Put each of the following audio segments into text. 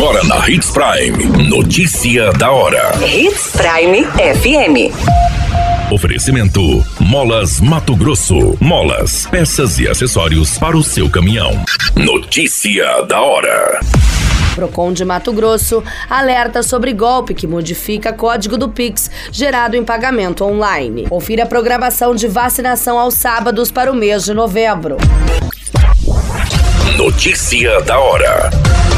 Agora na Hits Prime. Notícia da hora. Hits Prime FM. Oferecimento: Molas Mato Grosso. Molas, peças e acessórios para o seu caminhão. Notícia da hora. Procon de Mato Grosso alerta sobre golpe que modifica código do Pix gerado em pagamento online. Confira a programação de vacinação aos sábados para o mês de novembro. Notícia da hora.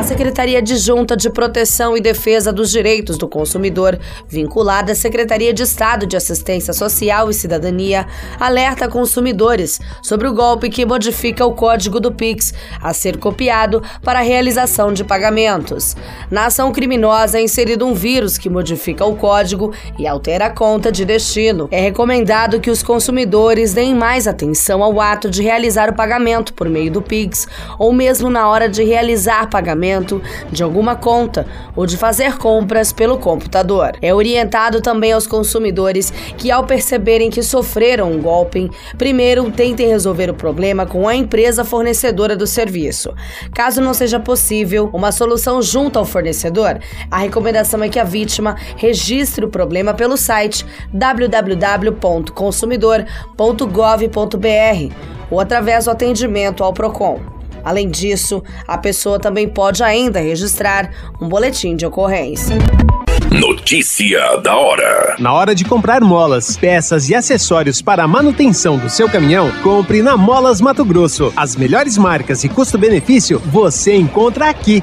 A Secretaria Adjunta de Proteção e Defesa dos Direitos do Consumidor, vinculada à Secretaria de Estado de Assistência Social e Cidadania, alerta consumidores sobre o golpe que modifica o código do Pix a ser copiado para a realização de pagamentos. Na ação criminosa é inserido um vírus que modifica o código e altera a conta de destino. É recomendado que os consumidores deem mais atenção ao ato de realizar o pagamento por meio do Pix ou mesmo na hora de realizar pagamento pagamento de alguma conta ou de fazer compras pelo computador. É orientado também aos consumidores que, ao perceberem que sofreram um golpe, primeiro tentem resolver o problema com a empresa fornecedora do serviço. Caso não seja possível uma solução junto ao fornecedor, a recomendação é que a vítima registre o problema pelo site www.consumidor.gov.br ou através do atendimento ao Procon. Além disso, a pessoa também pode ainda registrar um boletim de ocorrência. Notícia da hora. Na hora de comprar molas, peças e acessórios para a manutenção do seu caminhão, compre na Molas Mato Grosso. As melhores marcas e custo-benefício você encontra aqui.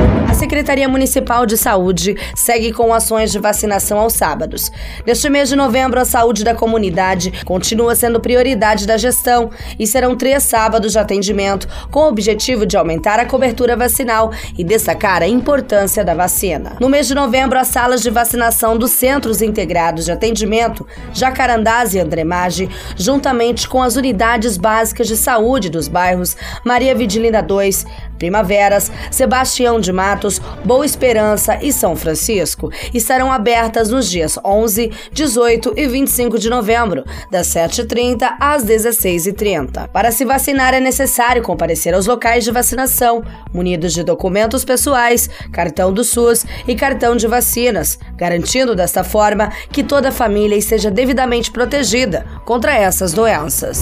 Secretaria Municipal de Saúde segue com ações de vacinação aos sábados. Neste mês de novembro, a saúde da comunidade continua sendo prioridade da gestão e serão três sábados de atendimento com o objetivo de aumentar a cobertura vacinal e destacar a importância da vacina. No mês de novembro, as salas de vacinação dos Centros Integrados de Atendimento Jacarandás e Andremage, juntamente com as unidades básicas de saúde dos bairros Maria Vidilina 2, Primaveras, Sebastião de Matos, Boa Esperança e São Francisco estarão abertas nos dias 11, 18 e 25 de novembro, das 7h30 às 16h30. Para se vacinar é necessário comparecer aos locais de vacinação, munidos de documentos pessoais, cartão do SUS e cartão de vacinas, garantindo desta forma que toda a família esteja devidamente protegida contra essas doenças.